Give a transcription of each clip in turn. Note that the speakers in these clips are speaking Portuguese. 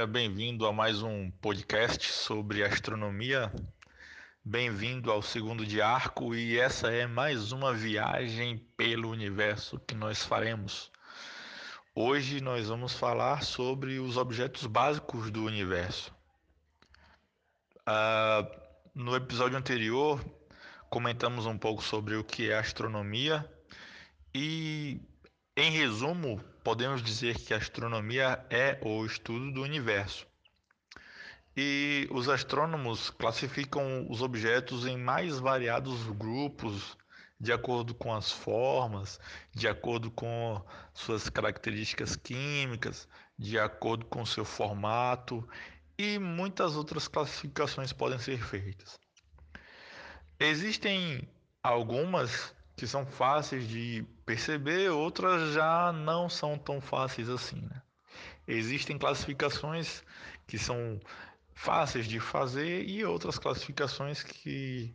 seja bem-vindo a mais um podcast sobre astronomia. Bem-vindo ao segundo de arco e essa é mais uma viagem pelo universo que nós faremos. Hoje nós vamos falar sobre os objetos básicos do universo. Uh, no episódio anterior comentamos um pouco sobre o que é astronomia e, em resumo, podemos dizer que a astronomia é o estudo do universo. E os astrônomos classificam os objetos em mais variados grupos, de acordo com as formas, de acordo com suas características químicas, de acordo com seu formato e muitas outras classificações podem ser feitas. Existem algumas que são fáceis de perceber, outras já não são tão fáceis assim. Né? Existem classificações que são fáceis de fazer e outras classificações que,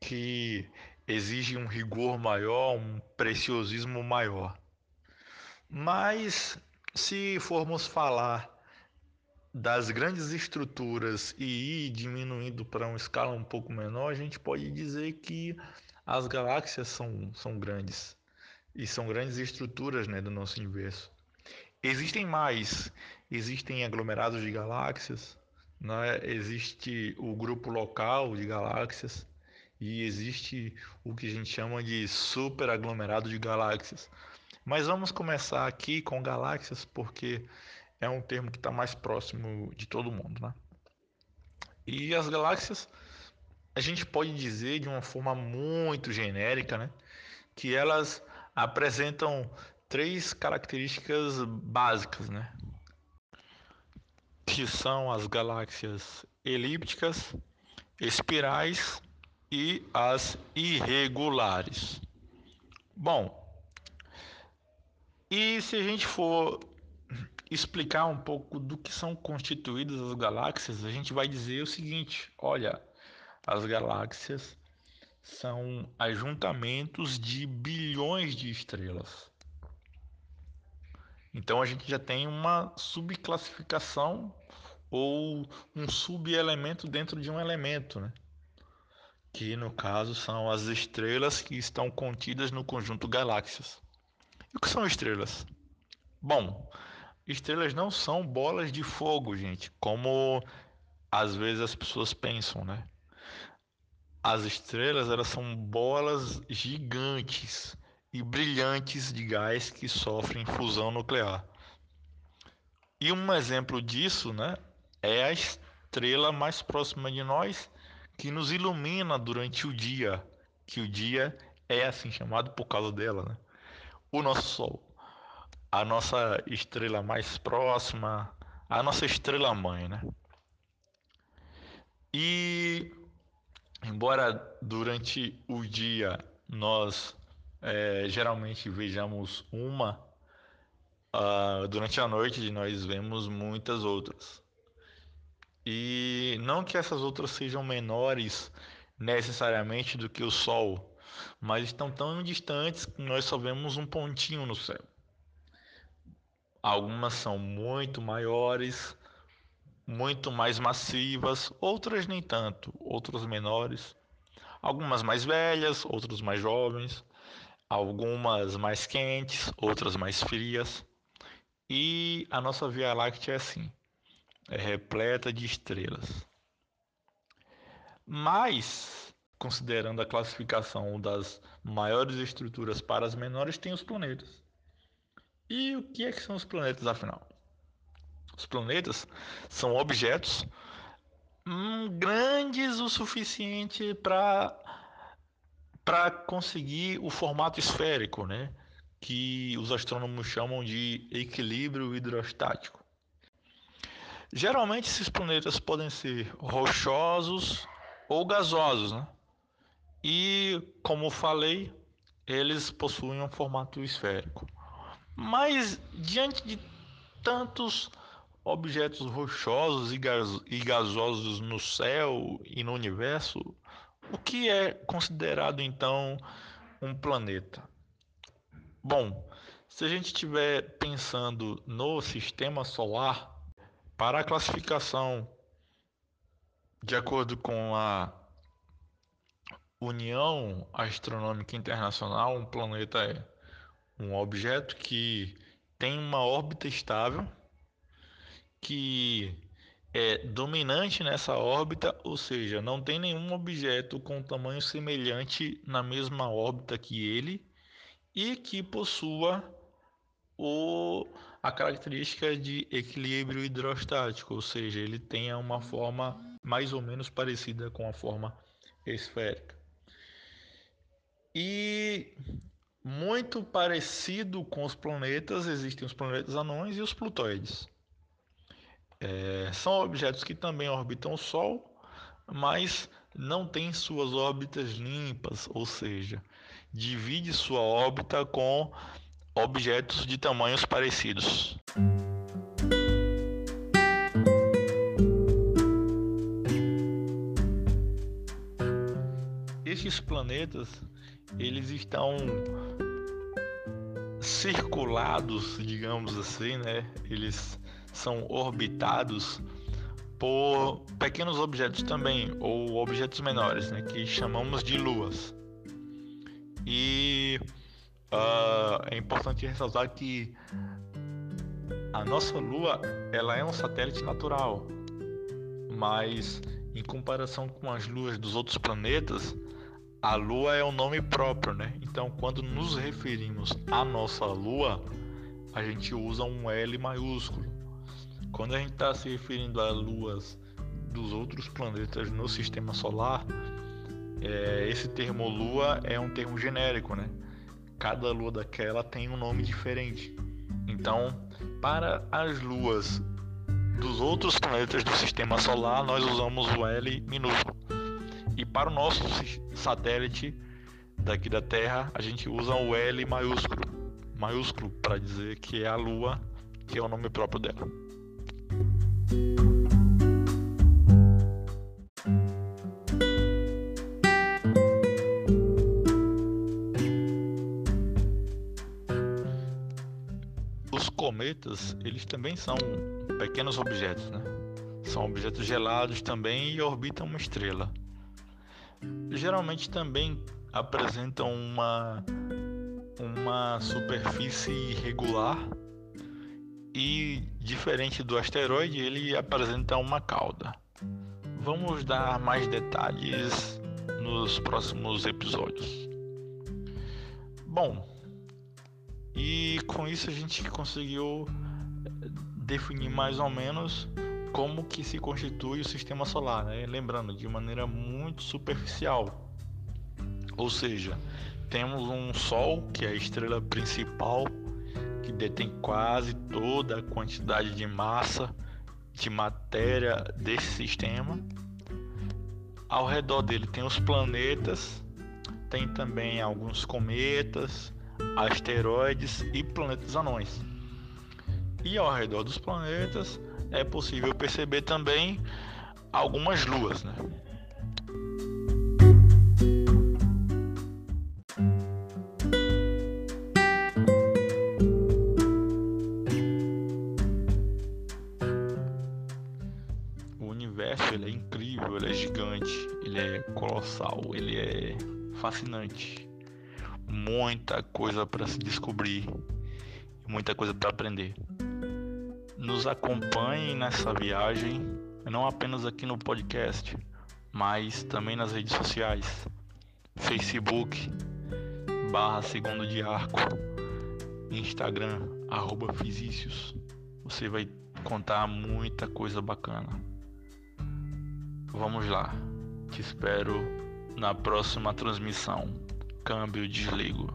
que exigem um rigor maior, um preciosismo maior. Mas se formos falar das grandes estruturas e ir diminuindo para uma escala um pouco menor, a gente pode dizer que as galáxias são, são grandes e são grandes estruturas né, do nosso universo. Existem mais, existem aglomerados de galáxias, né? existe o grupo local de galáxias e existe o que a gente chama de superaglomerado de galáxias. Mas vamos começar aqui com galáxias porque é um termo que está mais próximo de todo mundo. Né? E as galáxias a gente pode dizer de uma forma muito genérica, né, que elas apresentam três características básicas, né, que são as galáxias elípticas, espirais e as irregulares. Bom, e se a gente for explicar um pouco do que são constituídas as galáxias, a gente vai dizer o seguinte: olha, as galáxias são ajuntamentos de bilhões de estrelas. Então a gente já tem uma subclassificação ou um subelemento dentro de um elemento, né? que no caso são as estrelas que estão contidas no conjunto galáxias. E o que são estrelas? Bom, estrelas não são bolas de fogo, gente, como às vezes as pessoas pensam, né? As estrelas elas são bolas gigantes e brilhantes de gás que sofrem fusão nuclear. E um exemplo disso, né, é a estrela mais próxima de nós que nos ilumina durante o dia, que o dia é assim chamado por causa dela, né? O nosso Sol, a nossa estrela mais próxima, a nossa estrela mãe, né? E embora durante o dia nós é, geralmente vejamos uma, uh, durante a noite nós vemos muitas outras. E não que essas outras sejam menores necessariamente do que o Sol, mas estão tão distantes que nós só vemos um pontinho no céu. Algumas são muito maiores, muito mais massivas, outras nem tanto, outras menores, algumas mais velhas, outras mais jovens, algumas mais quentes, outras mais frias. E a nossa Via Láctea é assim, é repleta de estrelas. Mas, considerando a classificação das maiores estruturas para as menores, tem os planetas. E o que é que são os planetas afinal? Os planetas são objetos hum, grandes o suficiente para para conseguir o formato esférico, né? Que os astrônomos chamam de equilíbrio hidrostático. Geralmente esses planetas podem ser rochosos ou gasosos, né? E como falei, eles possuem um formato esférico. Mas diante de tantos objetos rochosos e gasosos no céu e no universo, o que é considerado então um planeta? Bom, se a gente estiver pensando no sistema solar, Para a classificação, de acordo com a União Astronômica Internacional, um planeta é um objeto que tem uma órbita estável, que é dominante nessa órbita, ou seja, não tem nenhum objeto com tamanho semelhante na mesma órbita que ele e que possua o, a característica de equilíbrio hidrostático, ou seja, ele tenha uma forma mais ou menos parecida com a forma esférica. E muito parecido com os planetas, existem os planetas anões e os plutóides. É, são objetos que também orbitam o Sol, mas não têm suas órbitas limpas, ou seja, divide sua órbita com objetos de tamanhos parecidos. Estes planetas, eles estão circulados, digamos assim, né? Eles são orbitados por pequenos objetos também, ou objetos menores, né? Que chamamos de luas. E uh, é importante ressaltar que a nossa Lua ela é um satélite natural, mas em comparação com as luas dos outros planetas, a Lua é um nome próprio, né? Então, quando nos referimos à nossa Lua, a gente usa um L maiúsculo. Quando a gente está se referindo a luas dos outros planetas no Sistema Solar, é, esse termo Lua é um termo genérico, né? Cada lua daquela tem um nome diferente. Então, para as luas dos outros planetas do Sistema Solar, nós usamos o L minúsculo. E para o nosso satélite daqui da Terra, a gente usa o L maiúsculo, maiúsculo para dizer que é a Lua, que é o nome próprio dela. Os cometas, eles também são pequenos objetos, né? São objetos gelados também e orbitam uma estrela geralmente também apresentam uma, uma superfície irregular e diferente do asteroide ele apresenta uma cauda. Vamos dar mais detalhes nos próximos episódios. Bom, e com isso a gente conseguiu definir mais ou menos como que se constitui o sistema solar, né? lembrando de maneira muito superficial. Ou seja, temos um Sol que é a estrela principal que detém quase toda a quantidade de massa de matéria desse sistema. Ao redor dele tem os planetas, tem também alguns cometas, asteroides e planetas anões. E ao redor dos planetas é possível perceber também algumas luas, né? Ele é incrível, ele é gigante, ele é colossal, ele é fascinante. Muita coisa para se descobrir, muita coisa para aprender nos acompanhem nessa viagem, não apenas aqui no podcast, mas também nas redes sociais, Facebook, barra segundo de arco, Instagram, arroba Fisícios. Você vai contar muita coisa bacana. Vamos lá. Te espero na próxima transmissão. Câmbio desligo.